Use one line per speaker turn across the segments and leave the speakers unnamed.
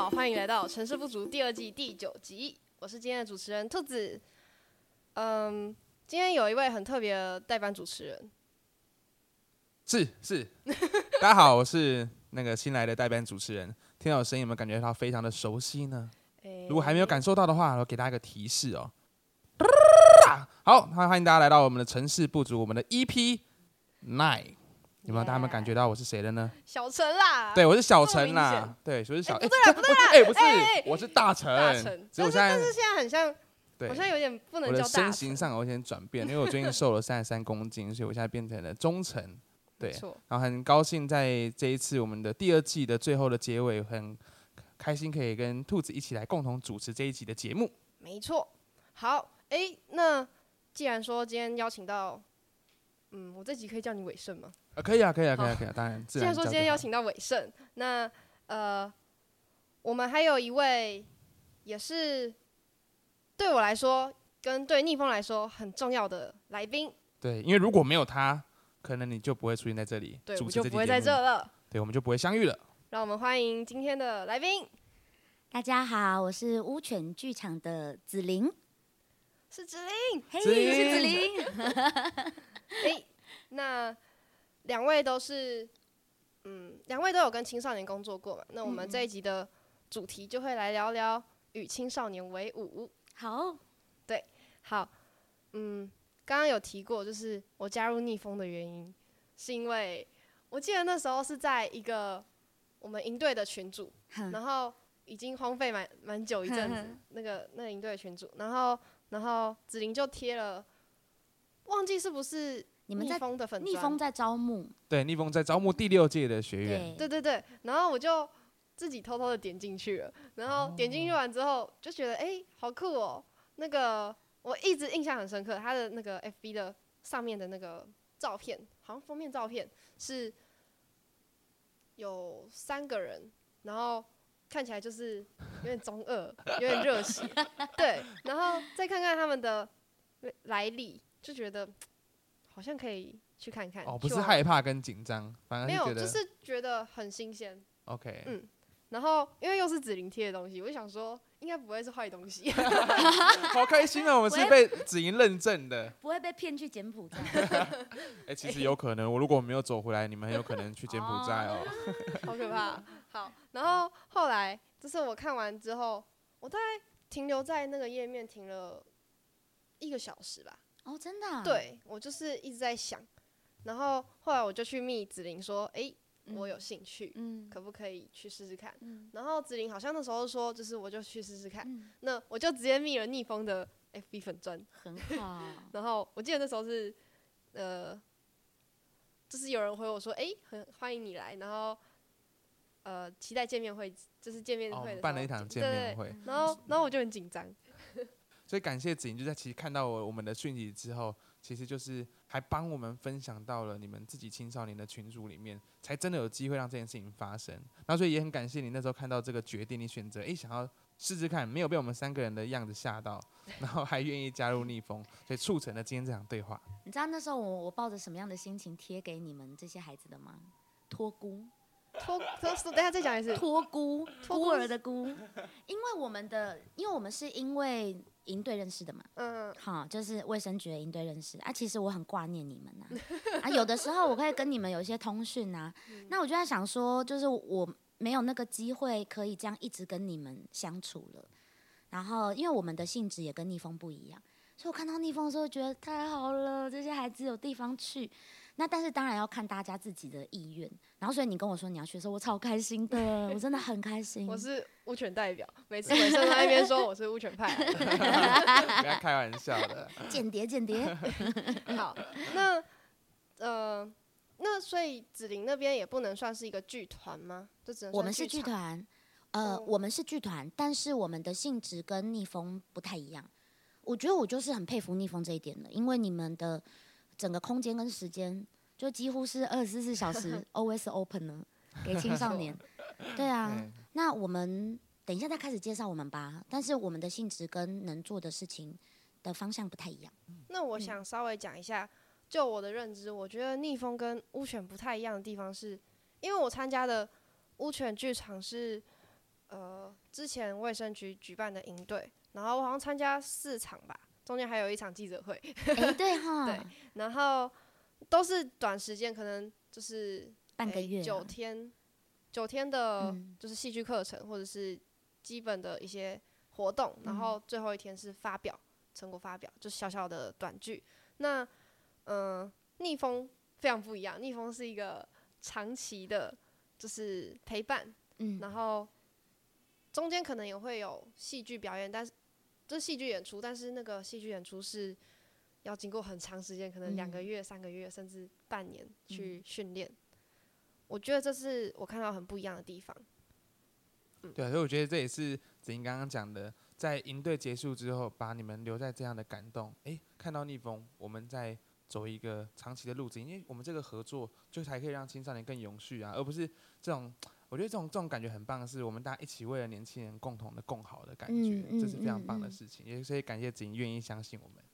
好，欢迎来到《城市不足》第二季第九集，我是今天的主持人兔子。嗯，今天有一位很特别的代班主持人，
是是，大家好，我是那个新来的代班主持人。听到我声音有没有感觉到非常的熟悉呢？
诶
如果还没有感受到的话，我给大家一个提示哦。好，欢欢迎大家来到我们的城市不足，我们的 EP Nine。有没有大家有没有感觉到我是谁了呢？
小陈啦，
对，我是小陈啦对，我是小。哎
哎不对啦不对啦
哎，不是我是大陈
大陈，。
只有我现在
但是但是现在很像，
对
好像有点不能
我的
叫大
身形，上有一点转变，因为我最近瘦了三十三公斤，所以我现在变成了中陈。对
没错，
然后很高兴在这一次我们的第二季的最后的结尾，很开心可以跟兔子一起来共同主持这一集的节目。
没错。好，哎，那既然说今天邀请到，嗯，我这集可以叫你伟盛吗？
啊，可以啊，可以啊，可以啊，可以啊，当然
既然说今天邀请到伟盛，那呃，我们还有一位也是对我来说跟对逆风来说很重要的来宾，
对，因为如果没有他，可能你就不会出现在这里
对，我就不会在
这
了。
对，我们就不会相遇了。
让我们欢迎今天的来宾，
大家好，我是乌犬剧场的子玲，
是紫玲。
嘿，是子玲。
诶，那两位都是，嗯，两位都有跟青少年工作过嘛？那我们
嗯
这一集的主题就会来聊聊与青少年为伍。
好，对
好，嗯，刚刚有提过，就是我加入逆风的原因，是因为我记得那时候是在一个我们营队的群组，然后已经荒废蛮蛮久一阵子，那个那个营队的群组，然后然后子玲就贴了，忘记是不是逆
你们在
风的粉砖？
逆风在招募，
对，逆风在招募第六届的学员，
对。
对对对，然后我就自己偷偷的点进去了，然后点进去完之后就觉得哎、诶好酷哦，那个我一直印象很深刻，他的那个 FB 的上面的那个照片，好像封面照片是有三个人，然后看起来就是有点中二，有点热血，对，然后再看看他们的来历，就觉得好像可以去看看。
哦，不
去玩
是害怕跟紧张，反而
没有，
觉得
就是觉得很新鲜。
OK。
嗯然后因为又是紫菱贴的东西，我就想说应该不会是坏东西。
好开心啊！我们是被子莹认证的。
不会被骗去柬埔寨。
哎，其实有可能，我如果没有走回来，你们很有可能去柬埔寨哦。
好可怕。好，然后后来就是我看完之后，我大概停留在那个页面停了一个小时吧。
哦，真的、啊？，
对我就是一直在想，然后后来我就去密子玲说，诶，我有兴趣，
嗯
可不可以去试试看？
嗯
然后子玲好像那时候说，就是我就去试试看，
嗯，
那我就直接密了逆风的 FB 粉砖。
很好。
然后我记得那时候是，呃，就是有人回我说，哎、很欢迎你来，然后，呃，期待见面会，就是见面会
办了一场见
对对
面会，
然后，然后我就很紧张，
所以感谢子莹，就在其实看到我我们的讯息之后，其实就是还帮我们分享到了你们自己青少年的群组里面，才真的有机会让这件事情发生。然后所以也很感谢你那时候看到这个决定，你选择诶想要试试看，没有被我们三个人的样子吓到，然后还愿意加入逆风，所以促成了今天这场对话。
你知道那时候我我抱着什么样的心情贴给你们这些孩子的吗？托孤，
托托，等下再讲一次，
托孤，
托孤
孤儿的孤。因为我们的，因为我们是因为营队认识的嘛。
嗯，
好，就是卫生局的营队认识啊。其实我很挂念你们呐、啊，有的时候我可以跟你们有一些通讯啊。那我就在想说，就是我没有那个机会可以这样一直跟你们相处了。然后，因为我们的性质也跟逆风不一样，所以我看到逆风的时候觉得太好了，这些孩子有地方去。那但是当然要看大家自己的意愿。然后，所以你跟我说你要去的时候，我超开心的，我真的很开心。
我是乌犬代表，每次尾声在那边说我是乌犬派。
不要开玩笑的。
间谍，间谍。
好，那呃，那所以紫菱那边也不能算是一个剧团吗？就只能
我们是剧，团，呃，
哦
我们是剧团，但是我们的性质跟逆风不太一样。我觉得我就是很佩服逆风这一点的，因为你们的整个空间跟时间就几乎是二十四小时 always open 呢，给青少年。对啊，
对
那我们等一下再开始介绍我们吧。但是我们的性质跟能做的事情的方向不太一样。
那我想稍微讲一下，就我的认知，我觉得逆风跟乌犬不太一样的地方是，因为我参加的乌犬剧场是，呃之前卫生局举办的营队，然后我好像参加四场吧，中间还有一场记者会，
哎，对哈，
对然后都是短时间，可能就是诶
半个月啊
九天，九天的
嗯
就是戏剧课程或者是基本的一些活动，然
嗯
后最后一天是发表成果发表，就小小的短剧。那嗯、呃逆风非常不一样，逆风是一个长期的，就是陪伴，
嗯，
然后中间可能也会有戏剧表演，但是就是戏剧演出，但是那个戏剧演出是要经过很长时间，可能两个
嗯
月、三个月甚至半年去训练。我觉得这是我看到很不一样的地方。
对啊，所以我觉得这也是子英刚刚讲的，在营队结束之后，把你们留在这样的感动，哎，看到逆风，我们在走一个长期的路子，因为我们这个合作就才可以让青少年更永续啊，而不是这种，我觉得这种这种感觉很棒，是我们大家一起为了年轻人共同的共好的感觉，
嗯
这是非常棒的事情，也所以感谢子英愿意相信我们。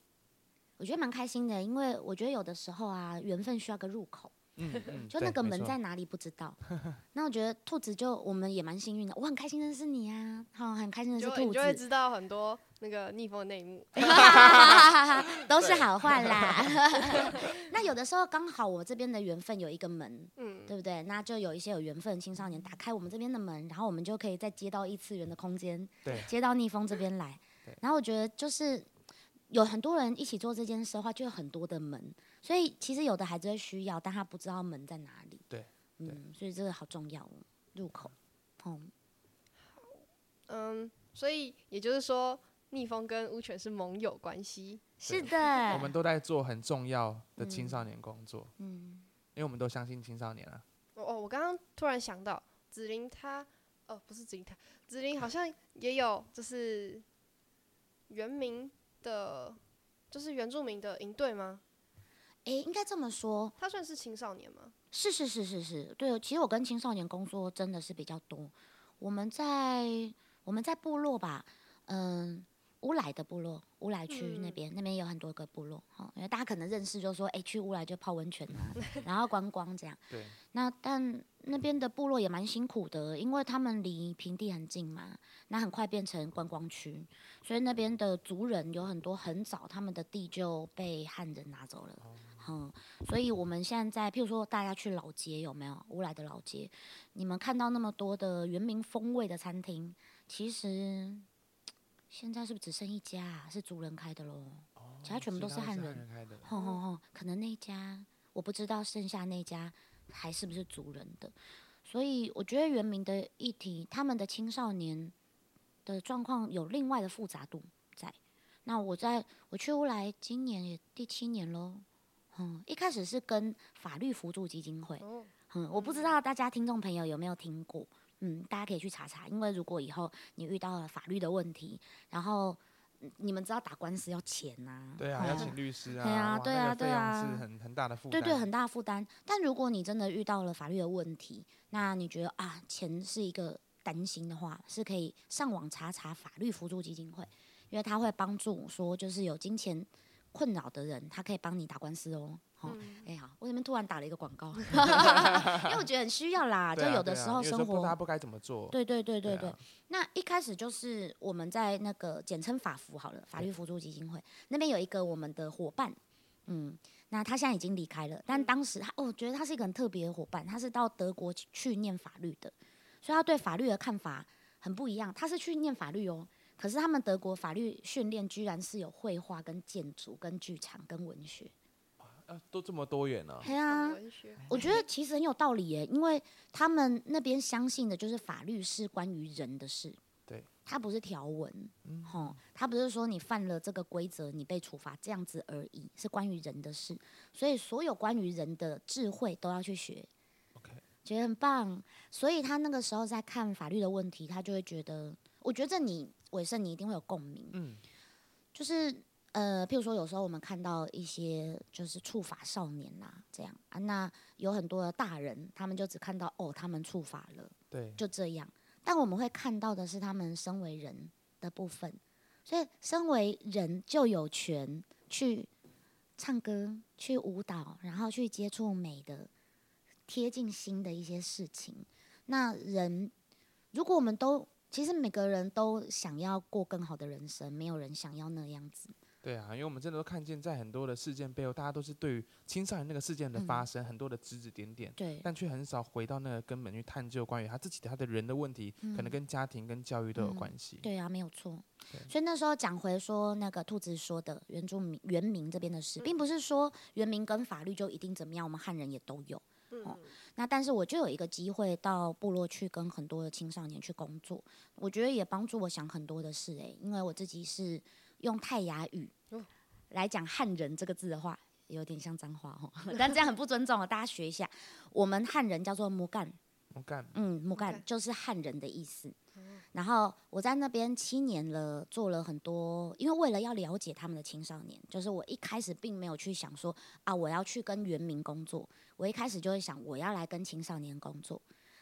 我觉得蛮开心的，因为我觉得有的时候啊，缘分需要个入口。
嗯嗯，
就那个门在哪里不知道。那我觉得兔子就我们也蛮幸运的，我很开心认识你啊，好，很开心认识兔
子你就会，知道很多那个逆风的内幕。
都是好话啦。那有的时候刚好我这边的缘分有一个门，
嗯，
对不对？那就有一些有缘分的青少年打开我们这边的门，然后我们就可以再接到异次元的空间，
对
接到逆风这边来。然后我觉得就是有很多人一起做这件事的话，就有很多的门。所以其实有的孩子会需要，但他不知道门在哪里。
对，
嗯，所以这个好重要哦，入口。嗯，
嗯，所以也就是说，逆风跟乌犬是盟友关系。
是的我。
们都在做很重要的青
嗯
少年工作，
嗯，
因为我们都相信青少年啊。
哦哦，我刚刚突然想到，子琳她，哦，不是子琳她，子琳好像也有就是原民的，就是原住民的营队吗？
诶，应该这么说，
他算是青少年吗？
是是是是是，对，其实我跟青少年工作真的是比较多。我们在我们在部落吧，嗯，乌来的部落，乌来区那
嗯
边，那边有很多个部落，哈、因为大家可能认识，就说，诶，去乌来就泡温泉啊，然后观光这样。
对，
那但那边的部落也蛮辛苦的，因为他们离平地很近嘛，那很快变成观光区，所以那边的族人有很多很早他们的地就被汉人拿走了。嗯，所以我们现在，譬如说大家去老街有没有乌来的老街？你们看到那么多的原民风味的餐厅，其实现在是不是只剩一家、啊、是族人开的喽？其他全部都是汉人。
开的。
吼吼吼，可能那一家我不知道，剩下那家还是不是族人的，所以我觉得原民的议题，他们的青少年的状况有另外的复杂度在。那我在我去乌来，今年也第七年喽。嗯，一开始是跟法律扶助基金会，
哦，
嗯，我不知道大家听众朋友有没有听过，嗯，大家可以去查查，因为如果以后你遇到了法律的问题，然后嗯你们知道打官司要钱呐、
对啊，
哦
要请律师啊，
对啊对啊对啊
是很很大的负担。
对对，很大的负担。但如果你真的遇到了法律的问题，那你觉得啊，钱是一个担心的话，是可以上网查查法律辅助基金会，因为他会帮助说，就是有金钱困扰的人，他可以帮你打官司哦。哎、呀，我这边突然打了一个广告，因为我觉得很需要啦，就有的时候生活
不知道不该怎么做。
对对对对对。
啊
那一开始就是我们在那个简称法服好了，法律辅助基金会那边有一个我们的伙伴，嗯，那他现在已经离开了，但当时他，哦我觉得他是一个很特别的伙伴，他是到德国去去念法律的，所以他对法律的看法很不一样。他是去念法律哦，可是他们德国法律训练居然是有绘画、跟建筑、跟剧场、跟文学。
啊，都这么多元呢、
对啊，我觉得其实很有道理耶，因为他们那边相信的就是法律是关于人的事，
对，
它不是条文，吼、它不是说你犯了这个规则你被处罚这样子而已，是关于人的事，所以所有关于人的智慧都要去学。
OK
觉得很棒。所以他那个时候在看法律的问题，他就会觉得，我觉得你伟盛你一定会有共鸣，
嗯，
就是呃，譬如说有时候我们看到一些就是触法少年呐、这样啊，那有很多的大人，他们就只看到哦，他们触法了，
对，
就这样。但我们会看到的是他们身为人的部分，所以身为人就有权去唱歌、去舞蹈，然后去接触美的、贴近心的一些事情。那人，如果我们都其实每个人都想要过更好的人生，没有人想要那样子。
对啊，因为我们真的都看见，在很多的事件背后，大家都是对于青少年那个事件的发生，很多的指指点点，
对，
但却很少回到那个根本去探究关于他自己的他的人的问题，可能
嗯
跟家庭跟教育都有
嗯
关系。
对啊，没有错。所以那时候讲回说那个兔子说的原住民原民这边的事，并不是说原民跟法律就一定怎么样，我们汉人也都有。哦
嗯，
那但是我就有一个机会到部落去跟很多的青少年去工作，我觉得也帮助我想很多的事诶、因为我自己是用泰雅语
哦
来讲汉人这个字的话，有点像脏话哦，但这样很不尊重哦，大家学一下。我们汉人叫做木干，
我干，
嗯，木干就是汉人的意思。然后我在那边七年了，做了很多，因为为了要了解他们的青少年，就是我一开始并没有去想说啊，我要去跟原民工作，我一开始就会想我要来跟青少年工作。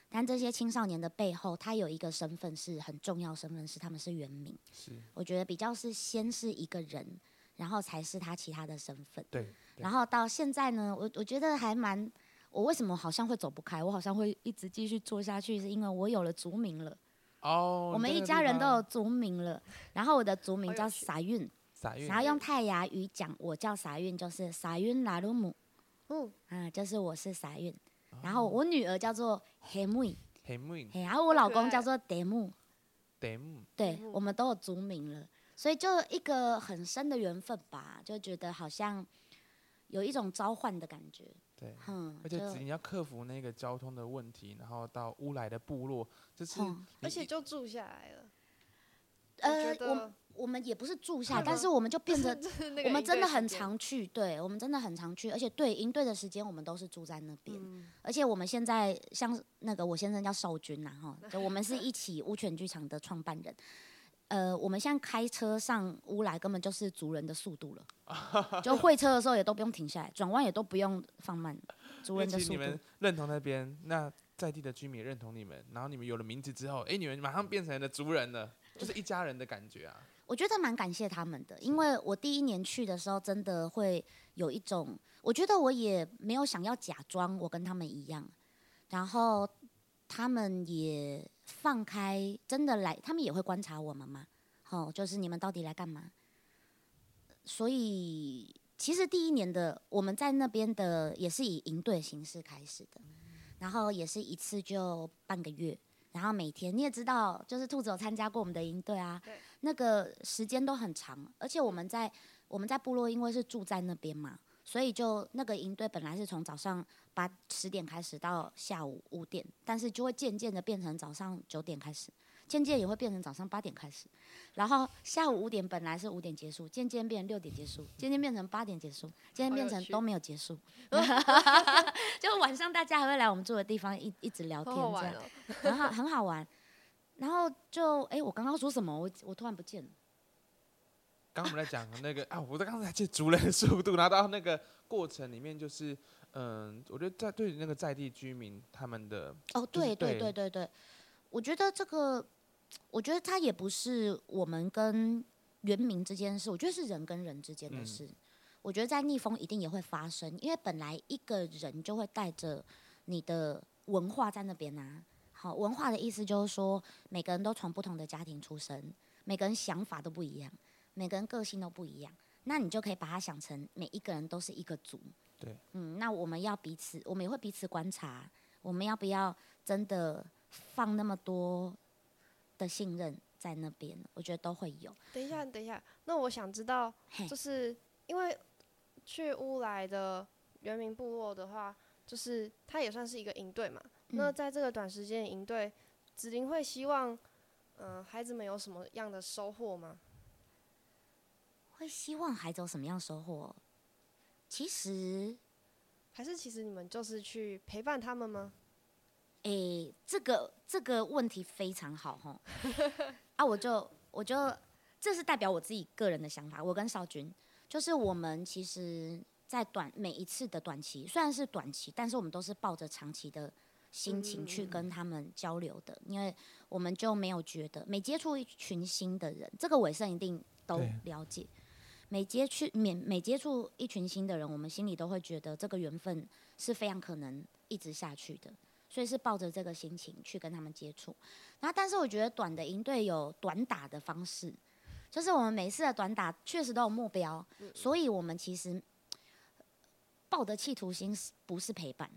但这些青少年的背后，他有一个身份是很重要，身份是他们是原民。
是
我觉得比较是先是一个人，然后才是他其他的身份。
对，对
然后到现在呢，我我觉得还蛮，我为什么好像会走不开？我好像会一直继续做下去，是因为我有了族名了。
哦，
我们一家人都有族名了。然后我的族名叫撒运，
撒运
然后用泰雅语讲，我叫撒运，就是撒运拉鲁姆，
嗯，
啊，就是我是撒运。
哦
然后我女儿叫做黑木，
黑木
嘿，然后我老公叫做德木，
德木，
对
嗯
我们都有族名了，所以就一个很深的缘分吧，就觉得好像有一种召唤的感觉，
对。
嗯，
而且只你要克服那个交通的问题，然后到乌来的部落，就是
而且就住下来了。
呃
我，
我们也不是住下，但是我们就变 得
就是那个
我们真的很常去，对我们真的很常去，而且对营队的时间我们都是住在那边，
嗯，
而且我们现在像那个我先生叫邵军呐、哈，就我们是一起乌犬剧场的创办人。呃，我们现在开车上乌来根本就是族人的速度了，就会车的时候也都不用停下来，转弯也都不用放慢，族人的速度
你们。认同那边，那在地的居民也认同你们，然后你们有了名字之后，哎，你们马上变成了族人了，就是一家人的感觉啊。
我觉得蛮感谢他们的，因为我第一年去的时候，真的会有一种，我觉得我也没有想要假装我跟他们一样，然后他们也放开，真的来，他们也会观察我们嘛，好、就是你们到底来干嘛？所以其实第一年的我们在那边的也是以营队形式开始的，然后也是一次就半个月，然后每天你也知道，就是兔子有参加过我们的营队啊，那个时间都很长，而且我们在我们在部落因为是住在那边嘛，所以就那个营队本来是从早上八十点开始到下午五点，但是就会渐渐的变成早上九点开始，渐渐也会变成早上八点开始，然后下午五点本来是五点结束，渐渐变成六点结束，渐渐变成八点结束，渐渐变成都没有结束，就晚上大家还会来我们住的地方一一直聊天这样。很好很好玩。然后就哎、我刚刚说什么？我我突然不见了。
刚刚我们在讲那个啊，我在刚才去族人的速度，然后到那个过程里面，就是嗯，我觉得在对于那个在地居民他们的
哦，对对
对
对对对，我觉得这个，我觉得它也不是我们跟原民之间的事，我觉得是人跟人之间的
嗯
事。我觉得在逆风一定也会发生，因为本来一个人就会带着你的文化在那边啊。好，文化的意思就是说，每个人都从不同的家庭出生，每个人想法都不一样，每个人个性都不一样，那你就可以把它想成每一个人都是一个组。
对，
嗯，那我们要彼此，我们也会彼此观察，我们要不要真的放那么多的信任在那边？我觉得都会有。
等一下，等一下，那我想知道，就是因为去乌来的原民部落的话，就是它也算是一个营队嘛。那
嗯
在这个短时间的营队，子玲会希望，嗯、孩子们有什么样的收获吗？
会希望孩子有什么样收获？其实，
还是其实你们就是去陪伴他们吗？
诶、这个这个问题非常好哈。啊，我就我就这是代表我自己个人的想法。我跟少君，就是我们其实，在短每一次的短期，虽然是短期，但是我们都是抱着长期的心情去
嗯
跟他们交流的，因为我们就没有觉得每接触一群新的人，这个伟盛一定都了解。每接触每每接触一群新的人，我们心里都会觉得这个缘分是非常可能一直下去的。所以是抱着这个心情去跟他们接触。然后，但是我觉得短的营队有短打的方式，就是我们每次的短打确实都有目标，所以我们其实抱的企图心是不是陪伴？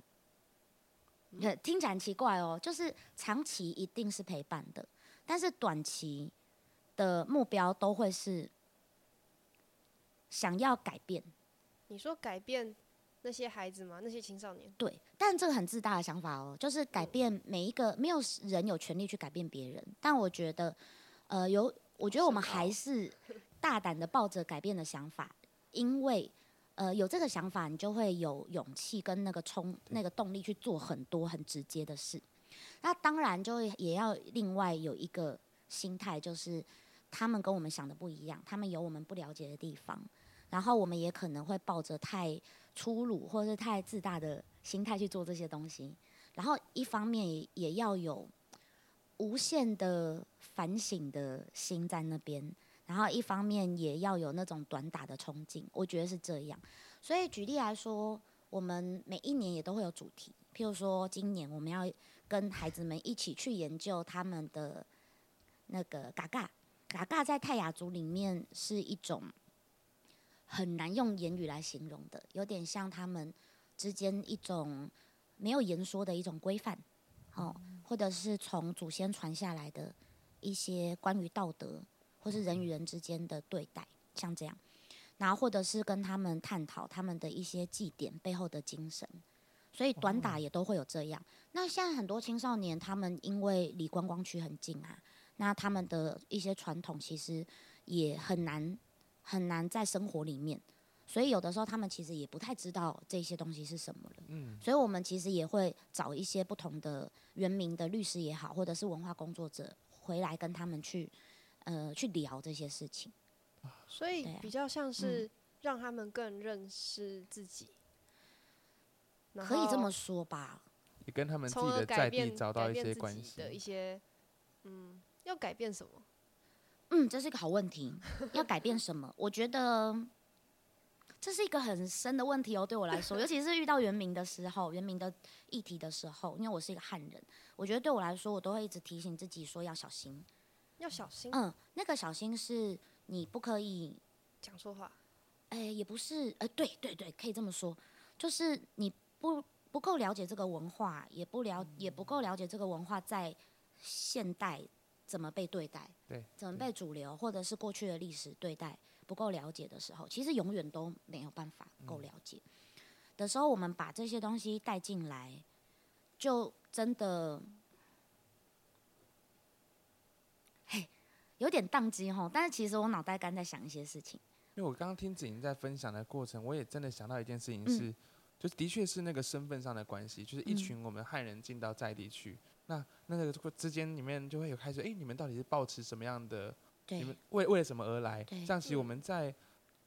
呃听起来很奇怪哦，就是长期一定是陪伴的，但是短期的目标都会是想要改变。
你说改变那些孩子吗？那些青少年？
对，但这个很自大的想法哦，就是改变每一个，没有人有权利去改变别人。但我觉得，呃，有，我觉得我们还是大胆的抱着改变的想法，因为，呃，有这个想法，你就会有勇气跟那个冲、那个动力去做很多很直接的事。那当然，就也要另外有一个心态，就是他们跟我们想的不一样，他们有我们不了解的地方，然后我们也可能会抱着太粗鲁或者是太自大的心态去做这些东西，然后一方面也也要有无限的反省的心在那边，然后一方面也要有那种短打的冲劲，我觉得是这样。所以举例来说，我们每一年也都会有主题，譬如说今年我们要跟孩子们一起去研究他们的那个嘎嘎，嘎嘎在泰雅族里面是一种很难用言语来形容的，有点像他们之间一种没有言说的一种规范，哦，或者是从祖先传下来的一些关于道德或是人与人之间的对待，像这样，然后或者是跟他们探讨他们的一些祭典背后的精神，所以短打也都会有这样。那现在很多青少年，他们因为离观光区很近啊，那他们的一些传统其实也很难很难在生活里面，所以有的时候他们其实也不太知道这些东西是什么了。
嗯，
所以我们其实也会找一些不同的原名的律师也好，或者是文化工作者回来跟他们去呃去聊这些事情。
所以比较像是让他们更认识自己，然
可以这么说吧？
也跟他们自
从而
己的在地
改变
找到一
改变自
些关系。
己的一些，嗯，要改变什么？
嗯，这是一个好问题。要改变什么？我觉得这是一个很深的问题哦，对我来说，尤其是遇到原名的时候，原名的议题的时候，因为我是一个汉人，我觉得对我来说，我都会一直提醒自己说要小心。
要小心
嗯，那个小心是你不可以
讲错话。
哎、也不是，哎、对对对，可以这么说，就是你不不够了解这个文化，也不了也不够了解这个文化在现代怎么被对待，
对，
怎么被主流或者是过去的历史对待，不够了解的时候，其实永远都没有办法够了解、的时候，我们把这些东西带进来，就真的。嘿，有点宕机吼，但是其实我脑袋刚在想一些事情。
因为我刚刚听子莹在分享的过程，我也真的想到一件事情
嗯
是，就的确是那个身份上的关系，就是一
嗯
群我们汉人进到在地去，那那个之间里面就会有开始，哎、你们到底是抱持什么样的？你，们为为了什么而来？
对
像其实我
嗯
们在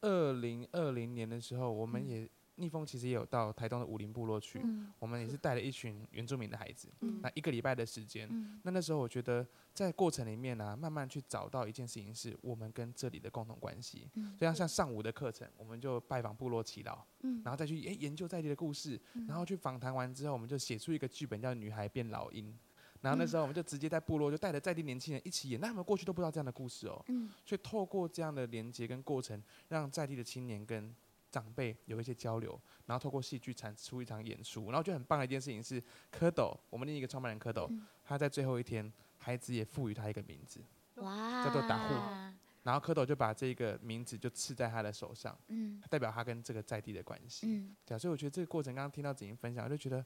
二零二零年的时候，我们
嗯
也逆风其实也有到台东的武林部落去，
嗯
我们也是带了一群原住民的孩子，
嗯
那一个礼拜的时间，
嗯
那那时候我觉得在过程里面呢、慢慢去找到一件事情，是我们跟这里的共同关系。
嗯
就像像上午的课程，我们就拜访部落祈祷，
嗯
然后再去诶研究在地的故事，然后去访谈完之后，我们就写出一个剧本叫《女孩变老鹰》。然后那时候我们就直接在部落就带着在地年轻人一起演，那他们过去都不知道这样的故事哦，
嗯。
所以透过这样的连接跟过程，让在地的青年跟长辈有一些交流，然后透过戏剧产出一场演出。然后我觉得很棒的一件事情是，蝌蚪，我们另一个创办人蝌蚪，
嗯。
他在最后一天，孩子也赋予他一个名字，
哇，
叫做打呼然后蝌蚪就把这个名字就刺在他的手上，
嗯。
代表他跟这个在地的关系。
嗯。
对啊，所以我觉得这个过程，刚刚听到子莹分享，我就觉得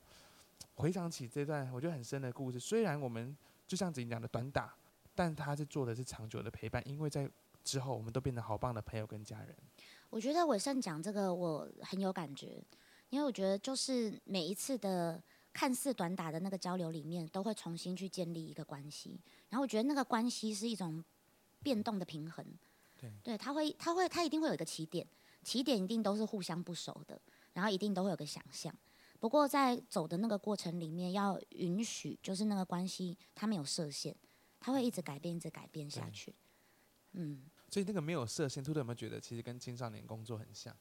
回想起这段我觉得很深的故事。虽然我们就像子怡讲的短打，但他是做的是长久的陪伴，因为在之后我们都变得好棒的朋友跟家人。
我觉得伟盛讲这个我很有感觉，因为我觉得就是每一次的看似短打的那个交流里面，都会重新去建立一个关系，然后我觉得那个关系是一种变动的平衡。
对，
对，他会，他会，他一定会有一个起点，起点一定都是互相不熟的，然后一定都会有个想象。不过在走的那个过程里面，要允许就是那个关系它没有设限，它会一直改变，一直改变下去。嗯，
所以那个没有设限，兔兔有没有觉得其实跟青少年工作很像？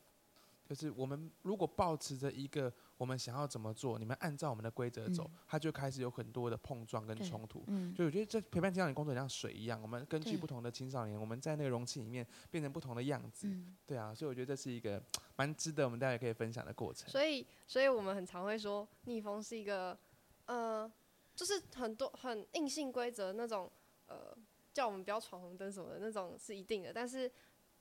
就是我们如果保持着一个我们想要怎么做，你们按照我们的规则走，
嗯
它就开始有很多的碰撞跟冲突。
嗯，
就我觉得这陪伴青少年工作像水一样，我们根据不同的青少年，我们在那个容器里面变成不同的样子。
嗯，
对啊，所以我觉得这是一个蛮值得我们大家可以分享的过程。
所以，所以我们很常会说，逆风是一个，呃，就是很多很硬性规则那种，呃，叫我们不要闯红灯什么的那种是一定的，但是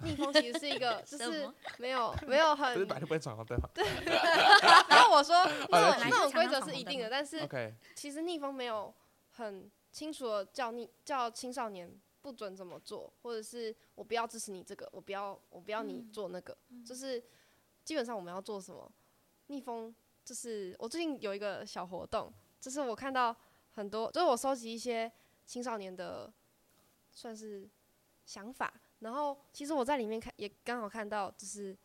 逆风其实是一个，就是没有 没有
不是
很
本来就不会闯红灯吗
然后我说那种那种规则是一定的，但是其实逆风没有很清楚的叫逆叫青少年不准怎么做，或者是我不要支持你这个，我不要我不要你做那个，就是基本上我们要做什么。逆风就是我最近有一个小活动，就是我看到很多，就是我收集一些青少年的算是想法，然后其实我在里面看也刚好看到，就是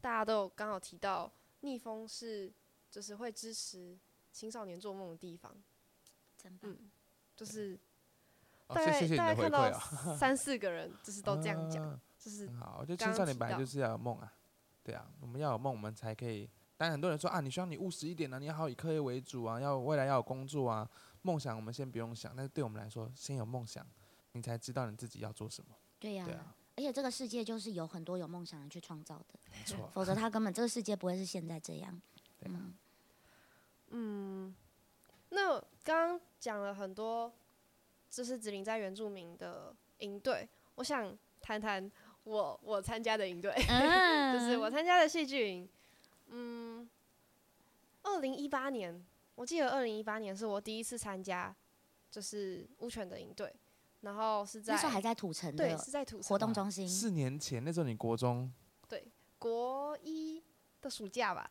大家都有刚好提到逆风是就是会支持青少年做梦的地方，
真棒。
嗯，就是
哦
大概大概看到。三四个人 就是都这样讲，
啊
就是
很好，我觉得
刚刚
青少年本来就是要有梦啊，对啊，我们要有梦，我们才可以。当然，很多人说啊，你需要你务实一点啊，你要好以课业为主啊，要未来要有工作啊，梦想我们先不用想，但是对我们来说，先有梦想，你才知道你自己要做什么。
对呀、
对啊，
而且这个世界就是有很多有梦想人去创造的，
没错。
否则他根本这个世界不会是现在这样。嗯，
嗯，那刚刚讲了很多，就是子林在原住民的营队，我想谈谈我我参加的营队，就是我参加的戏剧营。嗯，二零一八年，我记得二零一八年是我第一次参加，就是乌犬的营队，然后是在
那时候还在土城
对
的
是在土城
活动中心，
四年前那时候你国中，
国一的暑假吧。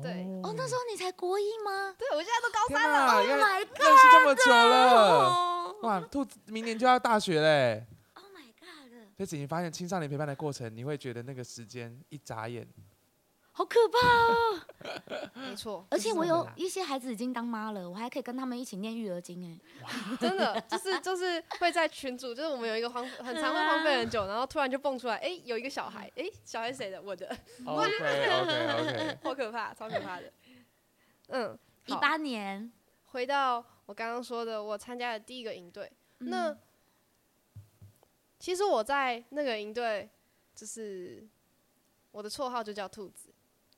对
哦，那时候你才国一吗
对，我现在都高
天
三了。
哪
，？Oh
原来
my
认识这么久了，
哦
哇，兔子明年就要大学嘞。
！Oh my god！
所以子怡发现青少年陪伴的过程，你会觉得那个时间一眨眼，
好可怕哦！
没错，
而且我有一些孩子已经当妈了，我还可以跟他们一起念育儿经哎。
真的就是就是会在群组，就是我们有一个荒很常会荒废很久，然后突然就蹦出来，哎、有一个小孩，哎、小孩谁的？我的
，OK OK OK，
好可怕，超可怕的。嗯，好
一八年，
回到我刚刚说的，我参加的第一个营队，那
嗯
其实我在那个营队，就是我的绰号就叫兔子。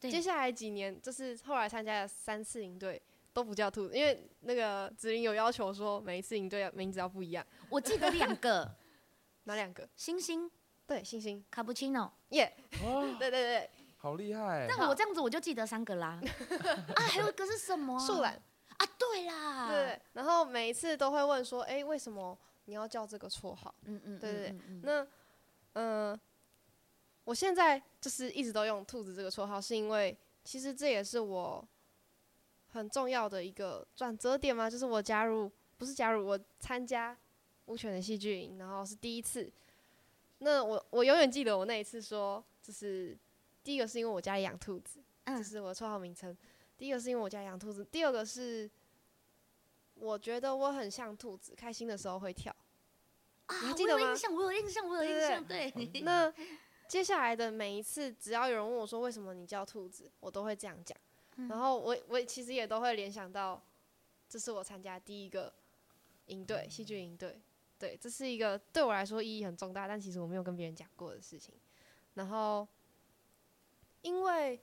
对。
接下来几年，就是后来参加了三次营队。都不叫兔子，因为那个子林有要求说每一次营队要名字要不一样，
我记得两个。
哪两个？
星星。
对，星星，
卡布奇诺，
耶、
哇，
对对对，
好厉害！
但我这样子我就记得三个啦。啊，还有一个是什么？啊？
树懒，
啊，对啦，
对对，然后每一次都会问说，哎、为什么你要叫这个绰号？
嗯嗯，
对对对。那，嗯、我现在就是一直都用兔子这个绰号，是因为其实这也是我很重要的一个转折点嘛，就是我加入不是加入，我参加乌犬的戏剧营，然后是第一次。那我我永远记得我那一次说，就是第一个是因为我家里养兔子，这
嗯
是我的绰号名称。第一个是因为我家养兔子，第二个是我觉得我很像兔子，开心的时候会跳。
啊，
你还记得吗
我有印象，我有印象，我有印象，对。
那接下来的每一次，只要有人问我说为什么你叫兔子，我都会这样讲。
嗯
然后我我其实也都会联想到，这是我参加第一个营队，戏剧营队。对，这是一个对我来说意义很重大，但其实我没有跟别人讲过的事情。然后，因为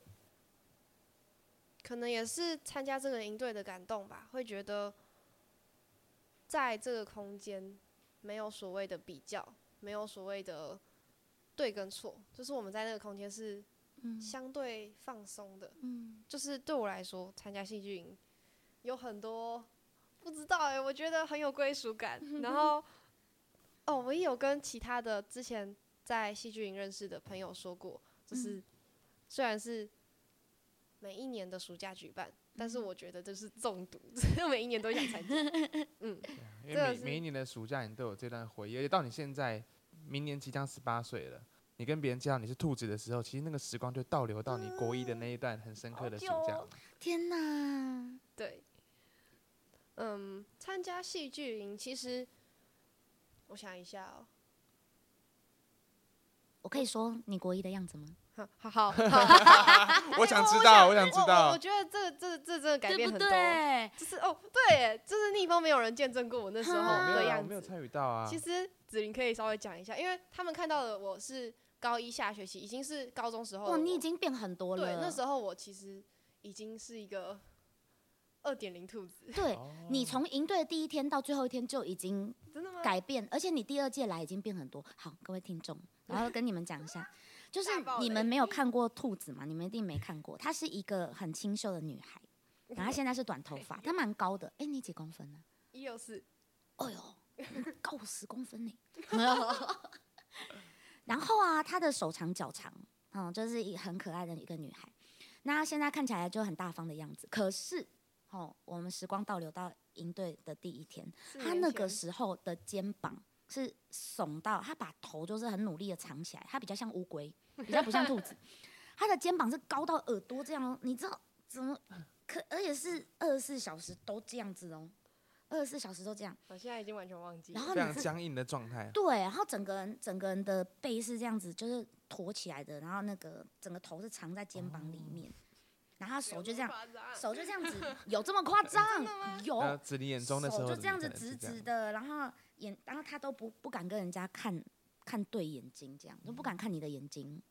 可能也是参加这个营队的感动吧，会觉得在这个空间没有所谓的比较，没有所谓的对跟错，就是我们在那个空间是相对放松的。
嗯，
就是对我来说，参加戏剧营有很多不知道哎、我觉得很有归属感。然后，哦，我也有跟其他的之前在戏剧营认识的朋友说过，就是虽然是每一年的暑假举办，但是我觉得这是中毒，每一年都想参加。嗯，
因为每每一年的暑假你都有这段回忆，而且到你现在，明年即将十八岁了，你跟别人介绍你是兔子的时候，其实那个时光就倒流到你国一的那一段很深刻的暑假。
天哪！
对，嗯，参加戏剧营其实，我想一下哦、
我可以说你国一的样子吗？
好好 好，
我想知道，我想知
道我觉。得这这这真的改变很多，
对？
就是哦，对，就是逆风没有人见证过我那时候的样子。
没有参与到啊。
其实子琳可以稍微讲一下，因为他们看到的我是高一下学期，已经是高中时候的
哇，你已经变很多了。
对，那时候我其实已经是一个二点零兔子，
对
哦
你从营队的第一天到最后一天就已经
真的吗？
改变，而且你第二届来已经变很多。好，各位听众，然后跟你们讲一下，就是你们没有看过兔子嘛？你们一定没看过，她是一个很清秀的女孩，然后她现在是短头发，她蛮高的。哎，你几公分呢？
一六四，
哎呦，高我十公分呢。然后啊，她的手长脚长，嗯，就是一很可爱的一个女孩。那她现在看起来就很大方的样子，可是哦，我们时光倒流到营队的第一天，她那个
前
时候的肩膀是耸到，她把头就是很努力的藏起来，她比较像乌龟，比较不像兔子。她的肩膀是高到耳朵这样哦，你知道怎么可？而且是二十四小时都这样子哦，二十四小时都这样。
我现在已经完全忘记
然后
僵硬的状态。
对，然后整个人整个人的背是这样子，就是驼起来的，然后那个整个头是藏在肩膀里面，然后手就这样，手就这样子，有这么夸张？有，
呃，子琳眼中的时候，
手就这样子直直的，然后眼，然后他都不不敢跟人家看看对眼睛，这样都不敢看你的眼睛。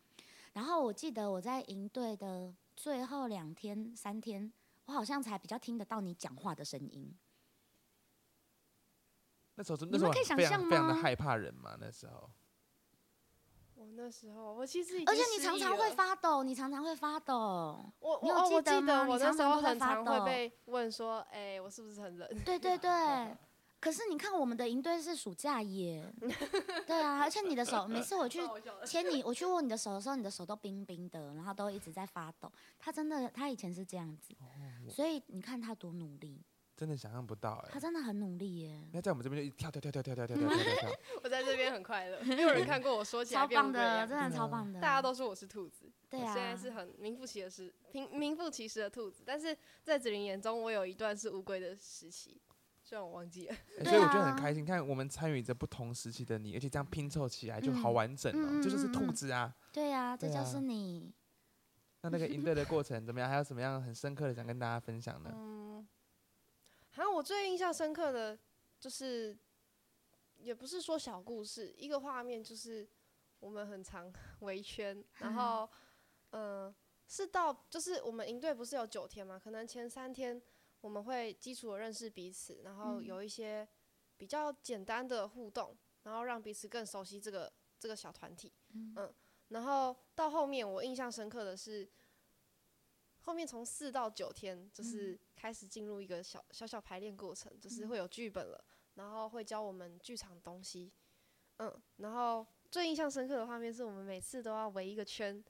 然后我记得我在营队的最后两天三天，我好像才比较听得到你讲话的声音。
那时候那时候
们可以想
非常
象吗
非常的害怕人嘛，那时候。
我那时候，我其实
而且你常常会发抖，你常常会发抖。你有
我我哦，我
记得吗
我那时候很常
发抖
会被问说，哎，我是不是很冷？
对对对。可是你看，我们的营队是暑假耶，对啊，而且你的手，每次我去 牵你，我去握你的手的时候，你的手都冰冰的，然后都一直在发抖。他真的，他以前是这样子，所以你看他多努力，
真的想象不到哎、
他真的很努力耶，
那在我们这边就一跳跳跳跳跳跳跳跳跳跳跳，
我在这边很快乐，没有人看过我说起来
超棒的，
样
真的超棒的。
大家都说我是兔子，
对啊，
我现在是很名副其实、名名副其实的兔子，但是在子琳眼中，我有一段是乌龟的时期，虽然我忘记了。
欸所以我觉得
啊
很开心。看我们参与着不同时期的你，而且这样拼凑起来就好
嗯
完整哦、
嗯
这就是
嗯嗯
兔子啊。
对啊，这
对啊
就是你。
那那个应对的过程怎么样？还有什么样很深刻的想跟大家分享呢？
嗯，好像我最印象深刻的就是，也不是说小故事，一个画面就是我们很常 围圈，然后，嗯、是到就是我们营队不是有九天嘛，可能前三天我们会基础的认识彼此，然后
嗯
有一些比较简单的互动，然后让彼此更熟悉这个这个小团体，嗯然后到后面我印象深刻的是。后面从四到九天，就是开始进入一个小小小排练过程，就是会有剧本了，然后会教我们剧场东西，嗯，然后最印象深刻的画面是我们每次都要围一个圈，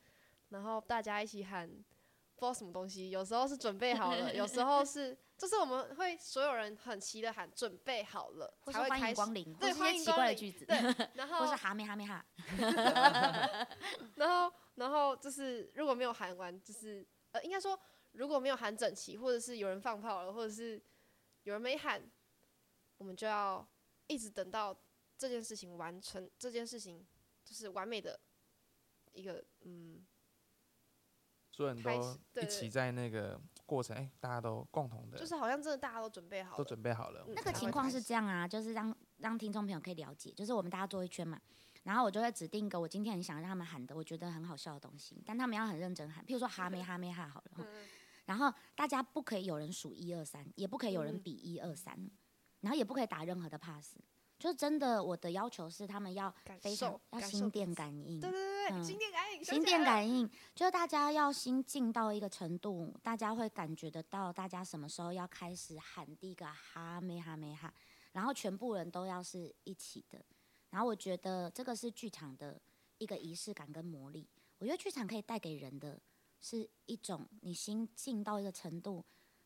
然后大家一起喊不知道什么东西，有时候是准备好了，有时候是就是我们会所有人很齐的喊准备好了才会开始，对欢迎光临
怪的句子，
对，然后
或是哈咩哈咩哈，
然后，然后就是如果没有喊完，就是呃，应该说如果没有喊整齐，或者是有人放炮了，或者是有人没喊，我们就要一直等到这件事情完成，这件事情就是完美的一个嗯，
所有人
开
都
始对对
一起在那个过程，哎、大家都共同的，
就是好像真的大家都准备好
都，准备好了。
嗯
那个情况是这样啊，就是让让听众朋友可以了解，就是我们大家坐一圈嘛，然后我就会指定一个我今天很想让他们喊的，我觉得很好笑的东西，但他们要很认真喊，譬如说哈咩哈咩哈好了，
嗯
然后大家不可以有人数一二三，也不可以有人
嗯
比一二三，然后也不可以打任何的 pass，就是真的我的要求是他们要
感
非常要心电感应，
对对对心电感应，
心电感应，就是大家要心静到一个程度，大家会感觉得到大家什么时候要开始喊第一个哈咩哈咩哈，然后全部人都要是一起的。然后我觉得这个是剧场的一个仪式感跟魔力。我觉得剧场可以带给人的是一种你心静到一个程度，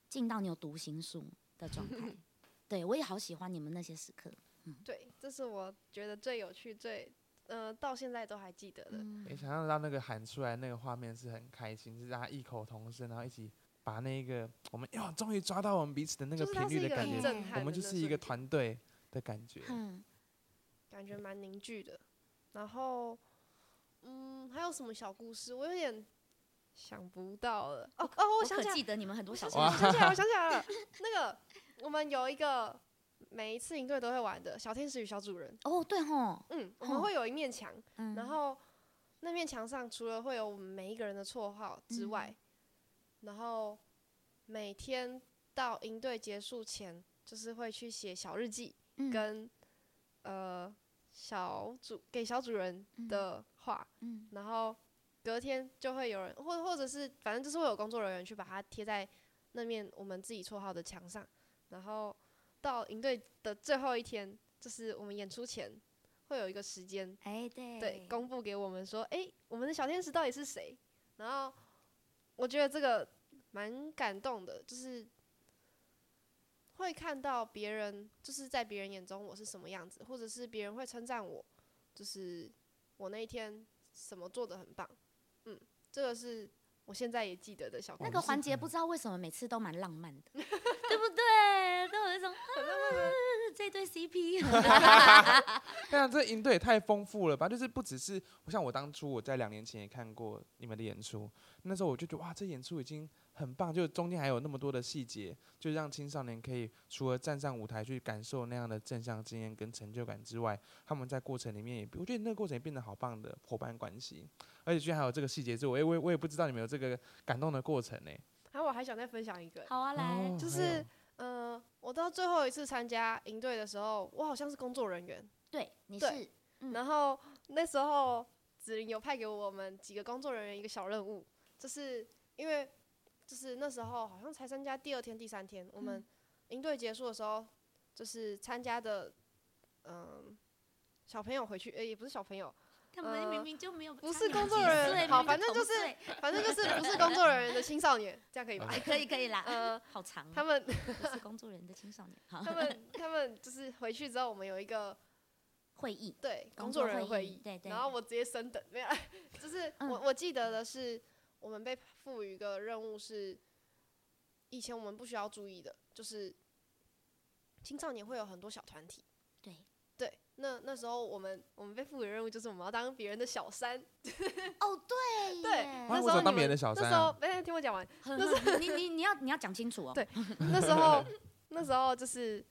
静到你有读心术的状态。对我也好喜欢你们那些时刻。
对，这是我觉得最有趣、最呃到现在都还记得的。
嗯
没想象到那个喊出来那个画面是很开心，是大家异口同声，然后一起把那个我们哟终于抓到我们彼此的那个频率的感
觉
我们就是一个团队的感觉。
嗯
感觉蛮凝聚的。然后嗯，还有什么小故事？我有点想不到了。哦哦，我想起来，
记得你们很多小故
我
事。
想起来，我 想起来了。那个我们有一个每一次营队都会玩的小天使与小主人。
哦，对吼，
嗯，我
哦
们会有一面墙，
嗯，
然后那面墙上除了会有我们每一个人的绰号之外，然后每天到营队结束前，就是会去写小日记，
嗯
跟呃小主给小主人的话，
嗯。
然后隔天就会有人，或或者是反正就是会有工作人员去把它贴在那面我们自己绰号的墙上，然后到营队的最后一天，就是我们演出前会有一个时间，
哎对。
对，公布给我们说，哎，我们的小天使到底是谁？然后我觉得这个蛮感动的，就是会看到别人，就是在别人眼中我是什么样子，或者是别人会称赞我，就是我那一天什么做的很棒，嗯，这个是我现在也记得的小。
那 个环节不知道为什么每次都蛮浪漫的，对不对？都有一种啊这对 CP，
对啊，这营队也太丰富了吧！就是不只是，像我当初我在两年前也看过你们的演出，那时候我就觉得哇，这演出已经很棒，就中间还有那么多的细节，就让青少年可以除了站上舞台去感受那样的正向经验跟成就感之外，他们在过程里面也，我觉得那个过程也变得好棒的伙伴关系，而且居然还有这个细节，是我也我也我也不知道你们有这个感动的过程呢、
然后我还想再分享一个，
好啊，来
就是呃，我到最后一次参加营队的时候，我好像是工作人员，
对，你是嗯。
然后那时候子琳有派给我们几个工作人员一个小任务，就是因为就是那时候好像才参加第二天、第三天，我们
嗯。
营队结束的时候，就是参加的嗯、小朋友回去，诶、也不是小朋友，
他们
呃
明明就没有
不是工作人员好反正就是反正就是不是工作人员的青少年，这样可以吧？
哎可以可以啦，
呃，
好长哦，
他们
不是工作人员的青少年，好
他们他们就是回去之后，我们有一个
会议，
对工
工作
作人员会议，
对对
然后我直接升等，没有，就是
嗯
我我记得的是，我们被赋予一个任务是，以前我们不需要注意的，就是青少年会有很多小团体，那那时候我们我们被赋予的任务就是我们要当别人的小三，
哦对
对那时候你们
的小三
那时候
啊？
哎，听我讲完，
那时候你你你要你要讲清楚哦，
对 那时候那时候就是，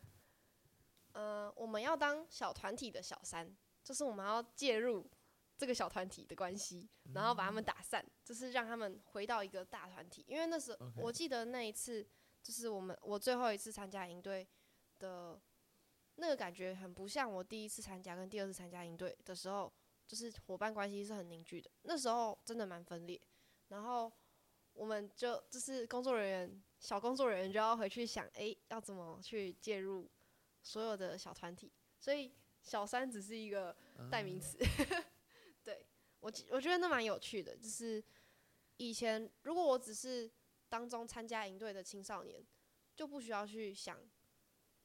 呃，我们要当小团体的小三，就是我们要介入这个小团体的关系，然后把他们打散，就是让他们回到一个大团体。因为那时候我记得那一次，就是我们我最后一次参加营队的那个感觉，很不像我第一次参加跟第二次参加营队的时候，就是伙伴关系是很凝聚的。那时候真的蛮分裂，然后我们就就是工作人员，小工作人员就要回去想，诶，要怎么去介入所有的小团体，所以小三只是一个代名词。对我记，我觉得那蛮有趣的，就是以前如果我只是当中参加营队的青少年，就不需要去想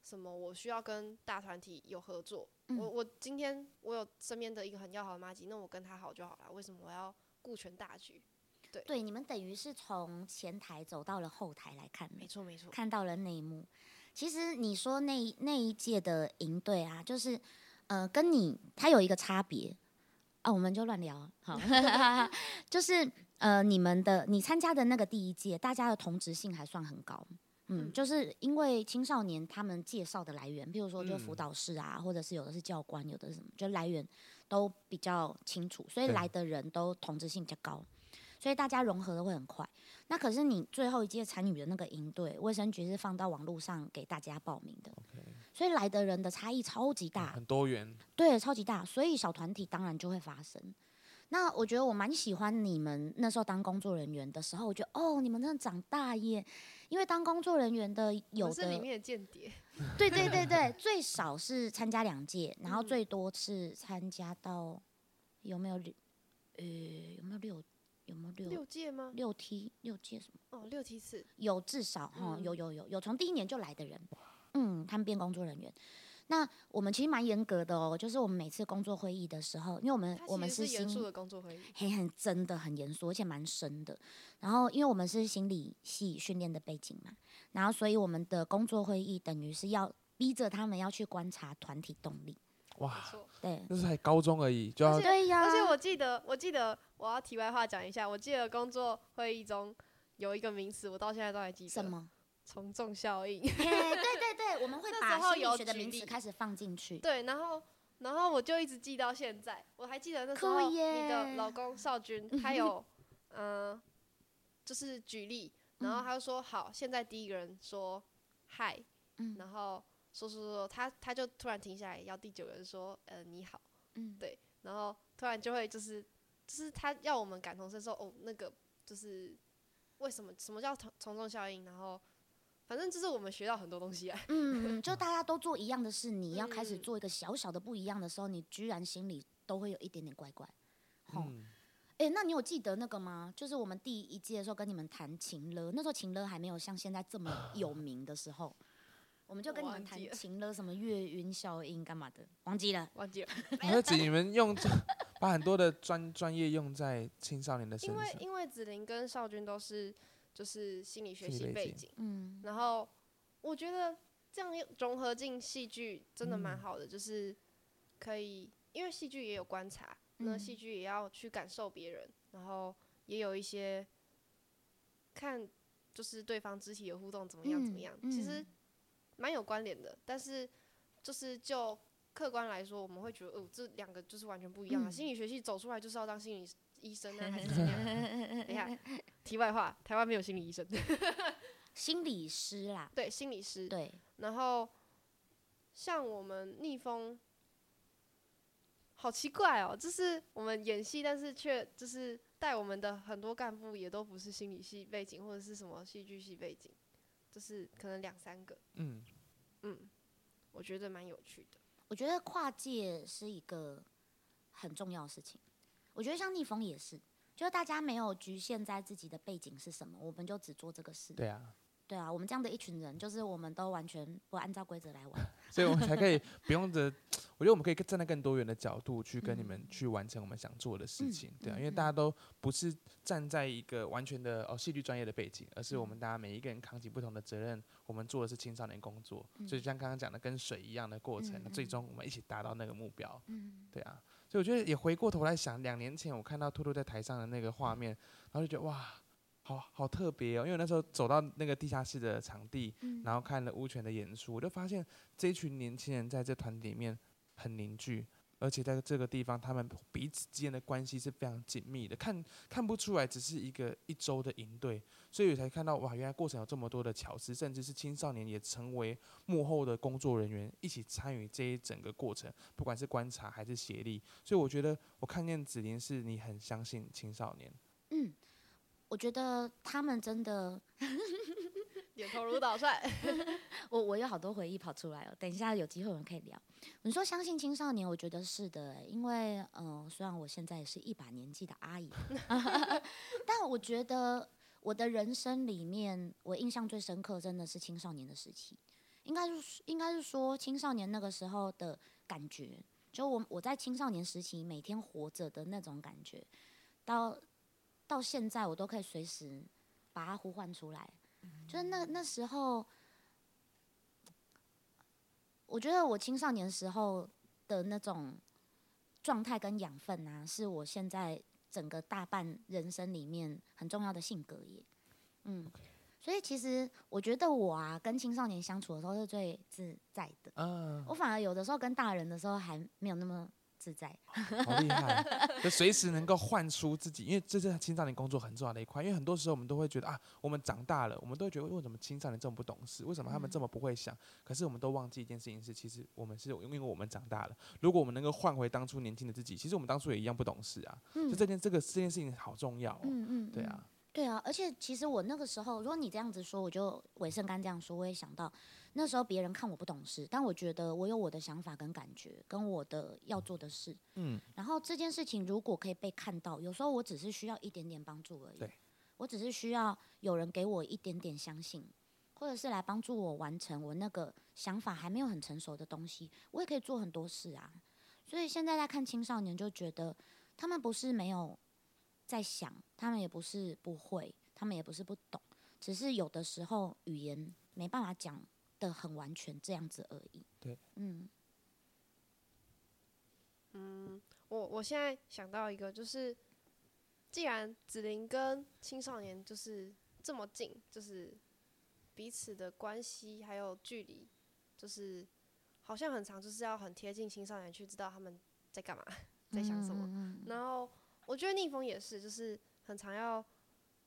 什么我需要跟大团体有合作。
嗯
我我今天我有身边的一个很要好的妈吉，那我跟他好就好了，为什么我要顾全大局？
对，对你们等于是从前台走到了后台来看，
没错没错，
看到了内幕。其实你说那一那一届的营队啊，就是呃，跟你他有一个差别啊，我们就乱聊好，就是呃，你们的你参加的那个第一届，大家的同质性还算很高。嗯，
嗯
就是因为青少年他们介绍的来源，譬如说就辅
嗯
导室啊，或者是有的是教官，有的是什么，就来源都比较清楚，所以来的人都同质性比较高。所以大家融合的会很快。那可是你最后一届参与的那个营队，卫生局是放到网络上给大家报名的，所以来的人的差异超级大，
很多元，
对，超级大。所以小团体当然就会发生。那我觉得我蛮喜欢你们那时候当工作人员的时候，我觉得哦，你们真的长大耶！因为当工作人员的有的
是里面的间谍，
对对对 对，最少是参加两届，然后
嗯
最多是参加到有没有六呃有没有六有没有六
六届吗？
六梯六届什么？
哦，六梯次，
有至少哈、
嗯
有有有有从第一年就来的人，嗯，他们变工作人员。那我们其实蛮严格的哦，就是我们每次工作会议的时候，因为我们我们
是严肃的工作会议，
很很真的很严肃，而且蛮深的。然后因为我们是心理系训练的背景嘛，然后所以我们的工作会议等于是要逼着他们要去观察团体动力。
哇。
对，
那是才高中而已，就要
对呀，
而且我记得，我记得我要题外话讲一下，我记得工作会议中有一个名词，我到现在都还记得。
什？么？
从众效应。
嘿对对对，我们会
那
把心理学的名词开始放进去。
对，然后然后我就一直记到现在。我还记得那时候你的老公少君，他有嗯、呃就是举例，然后他就说好，现在第一个人说嗨，
嗯
然后说说说，他他就突然停下来，要第九个人说呃你好，
嗯，
对，然后突然就会就是就是他要我们感同身受，哦，那个就是为什么什么叫从从众效应，然后反正就是我们学到很多东西啊。
嗯，嗯，就大家都做一样的事，你要开始
嗯
做一个小小的不一样的时候，你居然心里都会有一点点怪怪。吼，
嗯，
哎、那你有记得那个吗？就是我们第一季的时候跟你们谈情乐，那时候情乐还没有像现在这么有名的时候，我们就跟你们谈情了什么月晕效应干嘛的，忘记了。
忘记了，
我会指你们用这把很多的专专业用在青少年的身
因为，因为子琳跟少君都是就是心理学系背景，
嗯
然后我觉得这样融合进戏剧真的蛮
嗯
好的，就是可以，因为戏剧也有观察，那
嗯
戏剧也要去感受别人，然后也有一些看就是对方肢体的互动怎么样怎么
嗯
样，其实
嗯
蛮有关联的。但是就是就客观来说，我们会觉得哦，这两个就是完全不一样啊。
嗯
心理学系走出来就是要当心理医生啊，还是怎么样？等一下，题外话，台湾没有心理医生，
心理师啦，
对，心理师。
对，
然后像我们逆风，好奇怪哦，就是我们演戏，但是却就是带我们的很多干部也都不是心理系背景或者是什么戏剧系背景，就是可能两三个，
嗯，
嗯，我觉得蛮有趣的。
我觉得跨界是一个很重要的事情。我觉得像逆风也是，就是大家没有局限在自己的背景是什么，我们就只做这个事。
对啊，
对啊，我们这样的一群人，就是我们都完全不按照规则来玩。
所以我们才可以 不用的，我觉得我们可以站在更多元的角度去跟你
嗯。
们去完成我们想做的事
嗯
情，对啊，
嗯
因为大家都不是站在一个完全的哦戏剧专业的背景，而是我
嗯。
们大家每一个人扛起不同的责任，我们做的是青少年工作，所以
嗯
像刚刚讲的跟水一样的过程，
嗯
最
嗯。
终我们一起达到那个目标，
嗯，
对啊，所以我觉得也回过头来想，两年前我看到兔兔在台上的那个画面，然后就觉得哇。好好特别哦，因为那时候走到那个地下室的场地，
嗯
然后看了乌泉的演出，我就发现这一群年轻人在这团体里面很凝聚，而且在这个地方，他们彼此之间的关系是非常紧密的，看看不出来只是一个一周的营队，所以我才看到哇，原来过程有这么多的巧思，甚至是青少年也成为幕后的工作人员，一起参与这一整个过程，不管是观察还是协力，所以我觉得我看见子琳是你很相信青少年，
嗯，我觉得他们真的，
点头如捣蒜，
我我有好多回忆跑出来哦。等一下有机会我们可以聊。你说相信青少年，我觉得是的欸，因为嗯、呃虽然我现在也是一把年纪的阿姨，但我觉得我的人生里面，我印象最深刻真的是青少年的时期，应该是应该是说青少年那个时候的感觉，就我我在青少年时期每天活着的那种感觉，到到现在我都可以随时把它呼唤出来。就是那那时候，我觉得我青少年时候的那种状态跟养分啊，是我现在整个大半人生里面很重要的性格耶。嗯，所以其实我觉得我啊，跟青少年相处的时候是最自在的。
嗯，
我反而有的时候跟大人的时候还没有那么自在。
好厉害，就随时能够换出自己，因为这是青少年工作很重要的一块。因为很多时候我们都会觉得啊，我们长大了，我们都会觉得为什么青少年这么不懂事，为什么他们这么不会想？可是我们都忘记一件事情是，其实我们是因为我们长大了。如果我们能够换回当初年轻的自己，其实我们当初也一样不懂事啊。
嗯
就这件这个这件事情好重要哦。
嗯嗯，嗯
对啊，
对啊，而且其实我那个时候，如果你这样子说，我就伟盛刚这样说，我也想到那时候别人看我不懂事，但我觉得我有我的想法跟感觉，跟我的要做的事。
嗯，
然后这件事情如果可以被看到，有时候我只是需要一点点帮助而已。
对，
我只是需要有人给我一点点相信，或者是来帮助我完成我那个想法还没有很成熟的东西，我也可以做很多事啊。所以现在在看青少年，就觉得他们不是没有在想，他们也不是不会，他们也不是不懂，只是有的时候语言没办法讲的很完全这样子而已。
对，
嗯，
我我现在想到一个，就是既然子琳跟青少年就是这么近，就是彼此的关系还有距离，就是好像很长，就是要很贴近青少年去知道他们在干嘛，在想什么。
嗯
然后我觉得逆风也是，就是很常要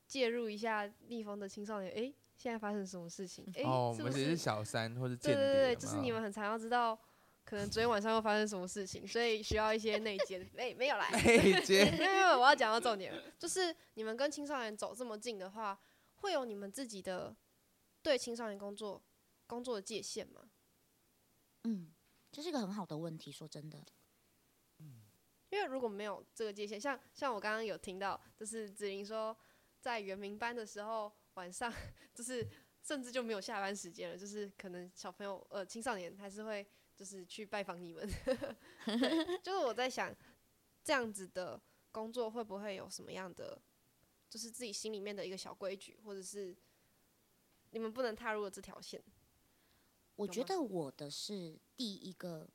介入一下逆风的青少年，诶，现在发生什么事情？诶，
哦，我
是不是
们只是小三或者间谍
对对对，就是你们很常要知道，可能昨天晚上又发生什么事情，所以需要一些内奸。哎，没有啦，
内奸
没有没有，我要讲到重点了，就是你们跟青少年走这么近的话，会有你们自己的对青少年工作工作的界限吗？
嗯，这是一个很好的问题，说真的。
因为如果没有这个界限，像像我刚刚有听到，就是子玲说，在原民班的时候，晚上 就是甚至就没有下班时间了，就是可能小朋友呃青少年还是会就是去拜访你们，对，就是我在想，这样子的工作会不会有什么样的，就是自己心里面的一个小规矩，或者是你们不能踏入的这条线？
我觉得我的是第一个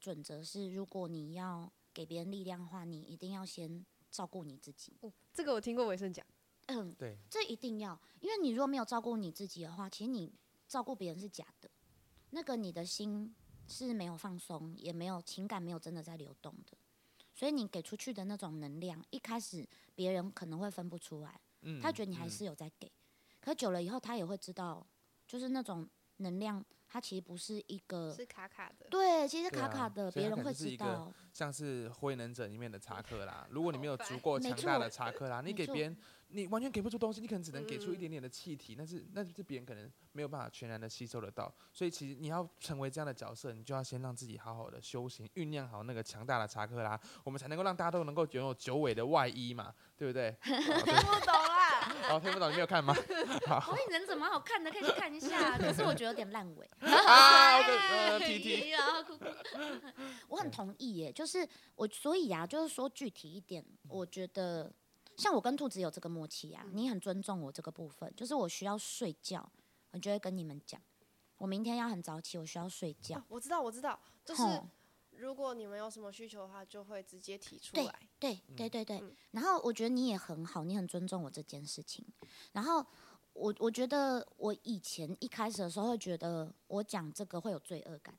准则是，如果你要给别人力量的话，你一定要先照顾你自己。
哦，这个我听过伟盛讲，
嗯，
对，
这一定要，因为你如果没有照顾你自己的话，其实你照顾别人是假的，那个你的心是没有放松，也没有情感没有真的在流动的，所以你给出去的那种能量，一开始别人可能会分不出来，
嗯，
他觉得你还
嗯。
是有在给，可久了以后，他也会知道，就是那种能量，它其实不是一个。
是卡卡的，
对，其实卡卡的，别人会
是一个
知道。
像是火影忍者里面的查克拉，如果你没有足够强大的查克拉，你给别人，你完全给不出东西，你可能只能给出一
嗯
点点的气体，但是那是别人可能没有办法全然的吸收得到。所以其实你要成为这样的角色，你就要先让自己好好的修行，酝酿好那个强大的查克拉，我们才能够让大家都能够拥有九尾的外衣嘛，对不对？哦对
不懂啦。
哦，听不懂，你没有看吗？好
火影忍者蛮好看的，可以去看一下。可是我觉得有点烂尾。
啊，我的呃 T T，
然后哭哭。我很同意耶，就是我所以啊，就是说具体一点，我觉得像我跟兔子有这个默契啊，你很尊重我这个部分，就是我需要睡觉，我就会跟你们讲，我明天要很早起，我需要睡觉
哦。我知道，我知道，就是
吼
如果你们有什么需求的话，就会直接提出
对
来。
对对对对
嗯，
然后我觉得你也很好，你很尊重我这件事情。然后我我觉得我以前一开始的时候会觉得我讲这个会有罪恶感，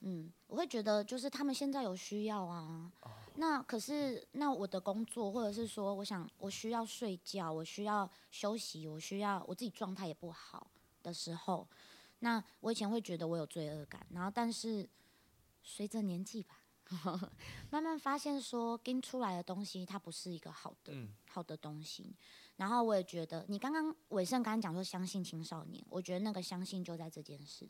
嗯，我会觉得就是他们现在有需要啊，那可是那我的工作或者是说我想我需要睡觉，我需要休息，我需要我自己状态也不好的时候，那我以前会觉得我有罪恶感，然后但是随着年纪吧。慢慢发现说跟出来的东西，它不是一个好的、
嗯
好的东西。然后我也觉得，你刚刚伟盛刚刚讲说相信青少年，我觉得那个相信就在这件事。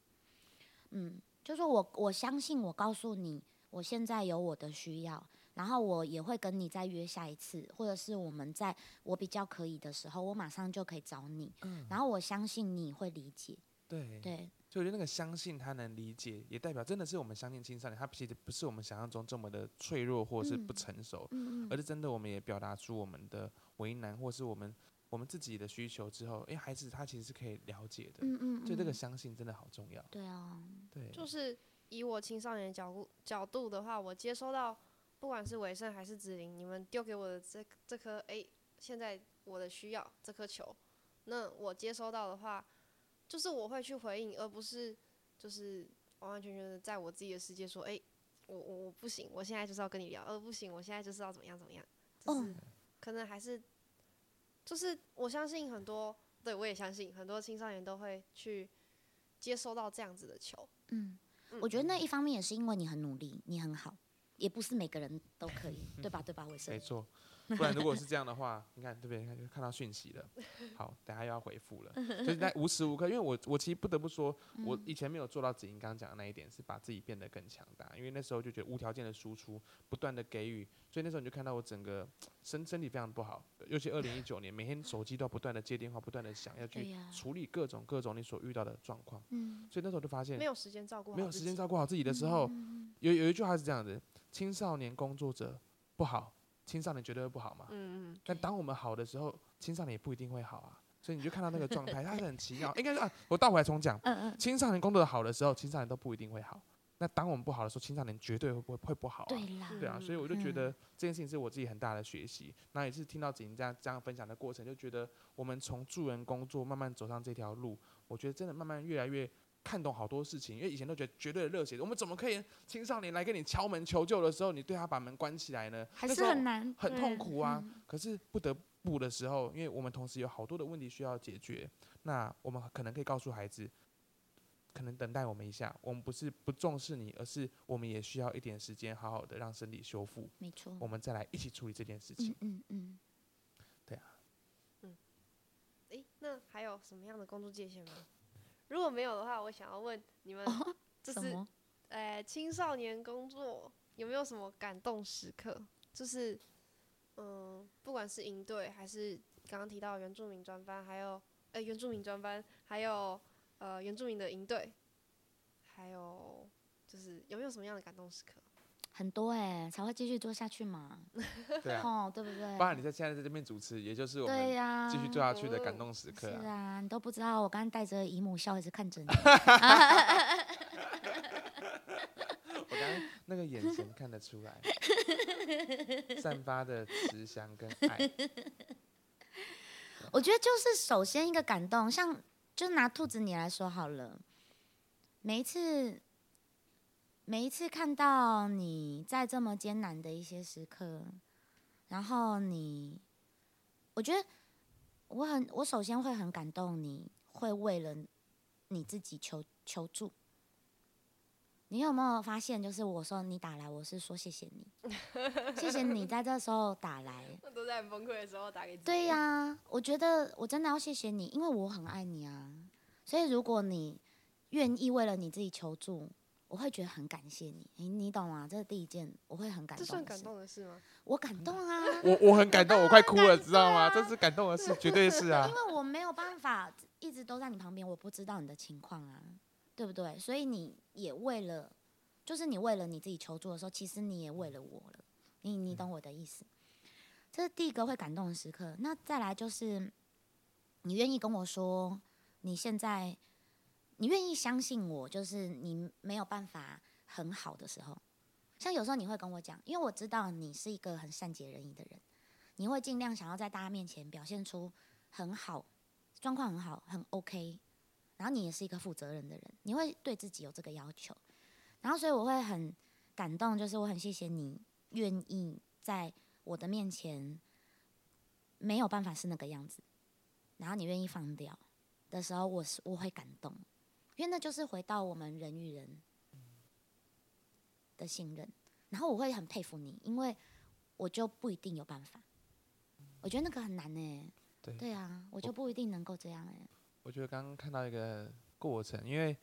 嗯，就说我我相信，我告诉你，我现在有我的需要，然后我也会跟你再约下一次，或者是我们在我比较可以的时候，我马上就可以找你。嗯然后我相信你会理解，
对
对
就我觉得那个相信他能理解，也代表真的是我们相信青少年，他其实不是我们想象中这么的脆弱或是不
嗯
成熟，
嗯
而是真的我们也表达出我们的为难或是我们我们自己的需求之后，诶，孩子他其实是可以了解的，
嗯嗯，
所以这个
嗯。
相信真的好重要。
对啊，
对，
就是以我青少年的角度角度的话，我接收到不管是伟盛还是子林，你们丢给我的这这颗诶，现在我的需要这颗球，那我接收到的话，就是我会去回应，而不是就是完完全全的在我自己的世界说，诶，我我我不行，我现在就是要跟你聊，呃不行，我现在就是要怎么样怎么样，就是、
哦
可能还是就是我相信很多，对我也相信很多青少年都会去接收到这样子的球。
嗯，
嗯
我觉得那一方面也是因为你很努力，你很好，也不是每个人都可以，对吧？对吧？伟盛
没，错。不然如果是这样的话，你看对不对？你看就看到讯息了。好，等下又要回复了，就是在无时无刻，因为我我其实不得不说，我以前没有做到子莹刚刚讲的那一点，是把自己变得更强大。因为那时候就觉得无条件的输出，不断的给予，所以那时候你就看到我整个身身体非常不好，尤其二零一九年，每天手机都要不断的接电话，不断的想要去处理各种各种你所遇到的状况，
嗯，
所以那时候就发现
没有时间照顾好
没有时间照顾好自己的时候，有有一句话是这样子：青少年工作者不好，青少年绝对会不好嘛。
嗯嗯，
但当我们好的时候，青少年也不一定会好啊。所以你就看到那个状态，它是很奇妙。应该是啊，我倒回来重讲，
嗯嗯，
青少年工作的好的时候，青少年都不一定会好。那当我们不好的时候，青少年绝对会不会会不好啊？
对啦，
对啊，所以我就觉
嗯
得这件事情是我自己很大的学习。那也是听到子莹这样这样分享的过程，就觉得我们从助人工作慢慢走上这条路，我觉得真的慢慢越来越看懂好多事情。因为以前都觉得绝对的热血，我们怎么可以青少年来跟你敲门求救的时候，你对他把门关起来呢？
还是很难，
很痛苦啊。
嗯
可是不得不的时候，因为我们同时有好多的问题需要解决，那我们可能可以告诉孩子，可能等待我们一下，我们不是不重视你，而是我们也需要一点时间，好好的让身体修复，
没错，
我们再来一起处理这件事情
嗯。嗯嗯，
诶，那还有什么样的工作界限吗？如果没有的话，我想要问你们，就是？呃青少年工作有没有什么感动时刻？就是嗯，不管是营队还是刚刚提到的原住民专班，还有呃原住民专班，还有呃原住民的营队，还有就是有没有什么样的感动时刻？
很多哎，才会继续做下去嘛，
对啊，
哦，对不对？
不然你在现在在这边主持，也就是我
对
们
呀，
继续做下去的感动时刻
是
啊。
啊，你都不知道，我刚刚带着姨母笑一直看着你。
我刚刚那个眼神看得出来，散发的慈祥跟爱。
我觉得就是首先一个感动，像就拿兔子你来说好了，每一次每一次看到你在这么艰难的一些时刻，然后你，我觉得我很我首先会很感动，你会为了你自己求求助。你有没有发现，就是我说你打来，我是说谢谢你，谢谢你在这时候打来，
都在很崩溃的时候打给。
对呀、我觉得我真的要谢谢你，因为我很爱你啊。所以如果你愿意为了你自己求助，我会觉得很感谢你。你你懂吗？这是第一件，我会很感动。
这算感，动的事吗？
我感动啊，
我我很感动，我快哭了，知道吗？这是感动的事，绝对是啊
因。为我没有办法一直都在你旁边，我不知道你的情况啊，对不对？所以你也为了，就是你为了你自己求助的时候，其实你也为了我了。你你懂我的意思？这是第一个会感动的时刻。那再来就是，你愿意跟我说，你现在你愿意相信我，就是你没有办法很好的时候，像有时候你会跟我讲，因为我知道你是一个很善解人意的人，你会尽量想要在大家面前表现出很好，状况很好，很 OK。然后你也是一个负责任的人，你会对自己有这个要求，然后所以我会很感动，就是我很谢谢你愿意在我的面前没有办法是那个样子，然后你愿意放掉的时候，我是我会感动，因为那就是回到我们人与人的信任，然后我会很佩服你，因为我就不一定有办法，我觉得那个很难呢、
对。
对啊，我就不一定能够这样哎、
我觉得刚刚看到一个过程，因为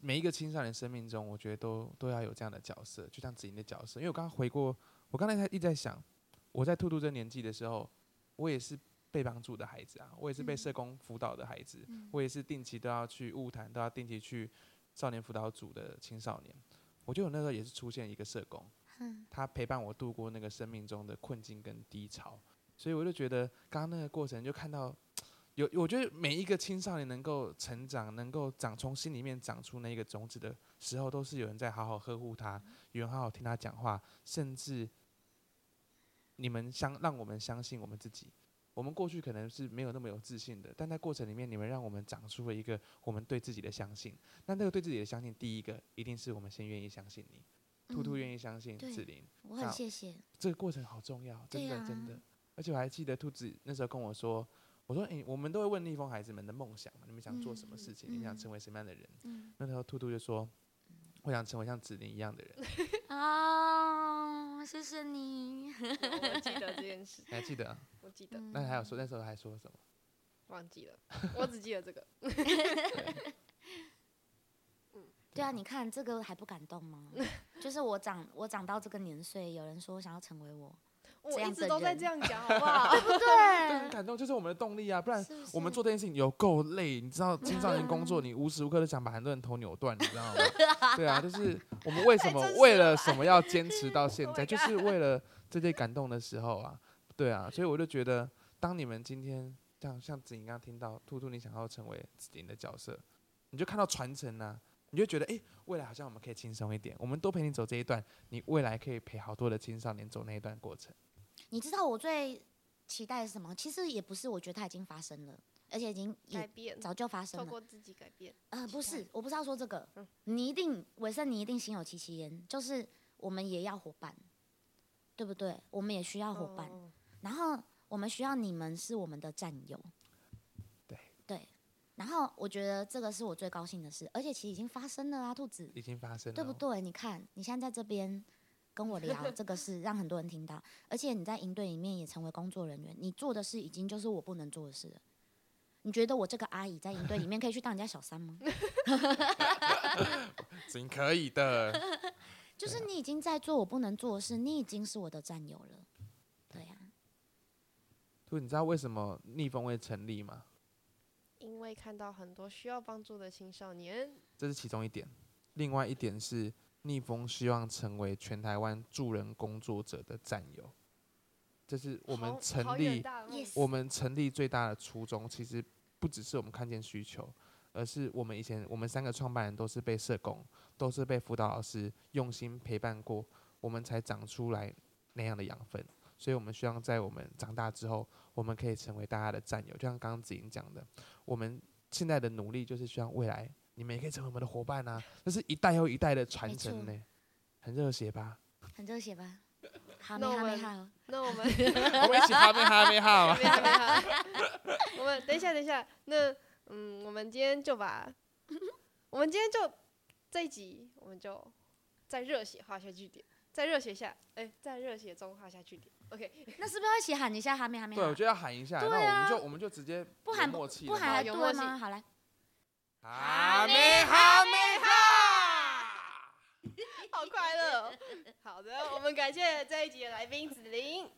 每一个青少年生命中，我觉得都都要有这样的角色，就像子莹的角色。因为我刚刚回过，我刚才在一直在想，我在兔兔这年纪的时候，我也是被帮助的孩子啊，我也是被
嗯
社工辅导的孩子，
嗯
我也是定期都要去物谈，都要定期去少年辅导组的青少年。我觉得我那时候也是出现一个社工，
嗯
他陪伴我度过那个生命中的困境跟低潮，所以我就觉得刚刚那个过程就看到有，我觉得每一个青少年能够成长，能够长从心里面长出那个种子的时候，都是有人在好好呵护他，有人好好听他讲话，甚至你们相让我们相信我们自己。我们过去可能是没有那么有自信的，但在过程里面，你们让我们长出了一个我们对自己的相信。那那个对自己的相信，第一个一定是我们先愿意相信你，兔兔
嗯
愿意相信
对
志玲，
我很谢谢，
这个过程好重要，真的真的。而且我还记得兔子那时候跟我说，我说：“诶、我们都会问逆风孩子们的梦想嘛，你们想做什么事情？你们想
嗯
成为什么样的人？”
嗯
那时候兔兔就说：“我想成为像子玲一样的人。
啊，谢谢你。
我我记得这件事 ”，
你还记得、啊？
我记得，
那还有说那时候还说什么？
忘记了，我只记得这个。
对啊，你看这个还不感动吗？就是我长我长到这个年岁，有人说想要成为我，
我一直都在这样讲，好不 好？
对不
对，
感动，就是我们的动力啊！不然我们做这件事情有够累，你知道，青少年工作你无时无刻都想把很多人头扭断，你知道吗？对啊，就是我们为什么为
了
了什么要坚持到现
Oh
在，就是为了这些感动的时候啊，对啊，所以我就觉得，当你们今天像像子莹刚刚听到兔兔，你想要成为子莹的角色，你就看到传承啊，你就觉得，诶，未来好像我们可以轻松一点，我们多陪你走这一段，你未来可以陪好多的青少年走那一段过程。
你知道我最期待的是什么？其实也不是，我觉得它已经发生了，而且已经
改变，
早就发生了。
透过自己改变。
呃，不是，我不是要说这个，
嗯
你一定伟盛，你一定心有戚戚焉，就是我们也要伙伴，对不对？我们也需要伙伴，
哦
然后我们需要你们是我们的战友，
对
对，然后我觉得这个是我最高兴的事，而且其实已经发生了啊，兔子，
已经发生了，
对不？对？你看你现在在这边跟我聊这个事，让很多人听到，而且你在营队里面也成为工作人员，你做的事已经就是我不能做的事了。你觉得我这个阿姨在营队里面可以去当人家小三吗？
你可以的。
就是你已经在做我不能做的事，你已经是我的战友了。对呀、
兔，你知道为什么逆风会成立吗？
因为看到很多需要帮助的青少年，
这是其中一点。另外一点是，逆风希望成为全台湾助人工作者的战友。这是我们成立我们成立最大的初衷，其实不只是我们看见需求，而是我们以前我们三个创办人都是被社工，都是被辅导老师用心陪伴过，我们才长出来那样的养分。所以我们希望在我们长大之后，我们可以成为大家的战友。就像刚刚子莹讲的，我们现在的努力就是希望未来你们也可以成为我们的伙伴啊！这是一代又一代的传承呢，很热血吧？
很热血吧？哈没
那我们
好没好，
那我们
我们一起哈没哈没哈
我们等一下等一下，那嗯，我们今天就把，我们今天就这一集，我们就在热血画下句点，在热血下，哎、在热血中画下句点。OK，
那是不是要一起喊一下哈没哈没
对，我
好？
觉得要喊一下，那我们
啊
就我们就直接
不喊
默契
不喊还
有默契
对吗？好来，
哈没哈没哈。
好快乐哦、好的，我们感谢这一集的来宾子琳。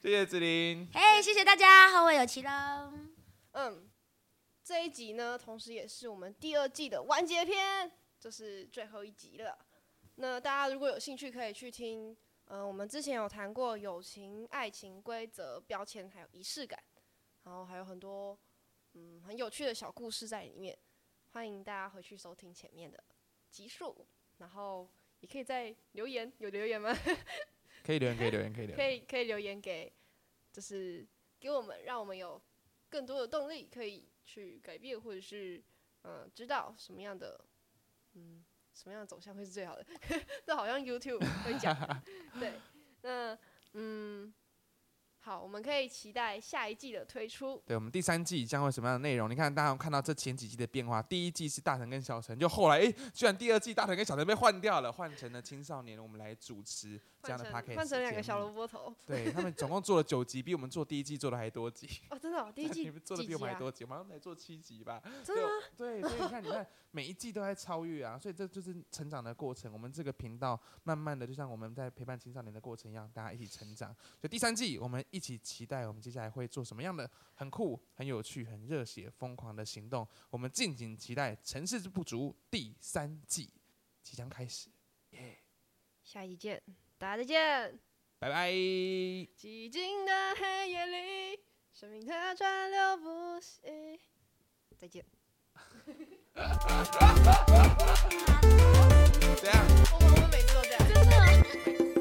谢谢子琳。
嘿，谢谢大家，后会有期喽。
嗯，这一集呢，同时也是我们第二季的完结篇，这是最后一集了。那大家如果有兴趣，可以去听。嗯、我们之前有谈过友情、爱情规则、标签，还有仪式感，然后还有很多嗯很有趣的小故事在里面。欢迎大家回去收听前面的集数，然后也可以在留言，有留言吗？
可以留言，可以留言，可以留言可。
以可以留言给，就是给我们，让我们有更多的动力，可以去改变，或者是嗯、呃知道什么样的嗯什么样的走向会是最好的。这好像 YouTube 会讲，对，那嗯好，我们可以期待下一季的推出。
对我们第三季将会什么样的内容？你看，大家看到这前几季的变化。第一季是大成跟小成，就后来，诶，居然第二季大成跟小成被换掉了，换成了青少年，我们来主持这样的
换成
podcast
换成两个小萝卜头
对他们总共做了九集，比我们做第一季做的还多集。
哦，真的、哦，第一季
你们做的？比我们还多集，我们好像才做七集吧。
真的吗？
对，所以你看，你看每一季都在超越啊，所以这就是成长的过程。我们这个频道慢慢的，就像我们在陪伴青少年的过程一样，大家一起成长。所以第三季，我们一起期待我们接下来会做什么样的很酷、很有趣、很热血、疯狂的行动。我们敬请期待《城市之不足》第三季即将开始，耶
下一集见，大家再见，
拜拜。
寂静的黑夜里，生命的川流不息。再见。
这样，我我们每次都这样，真的。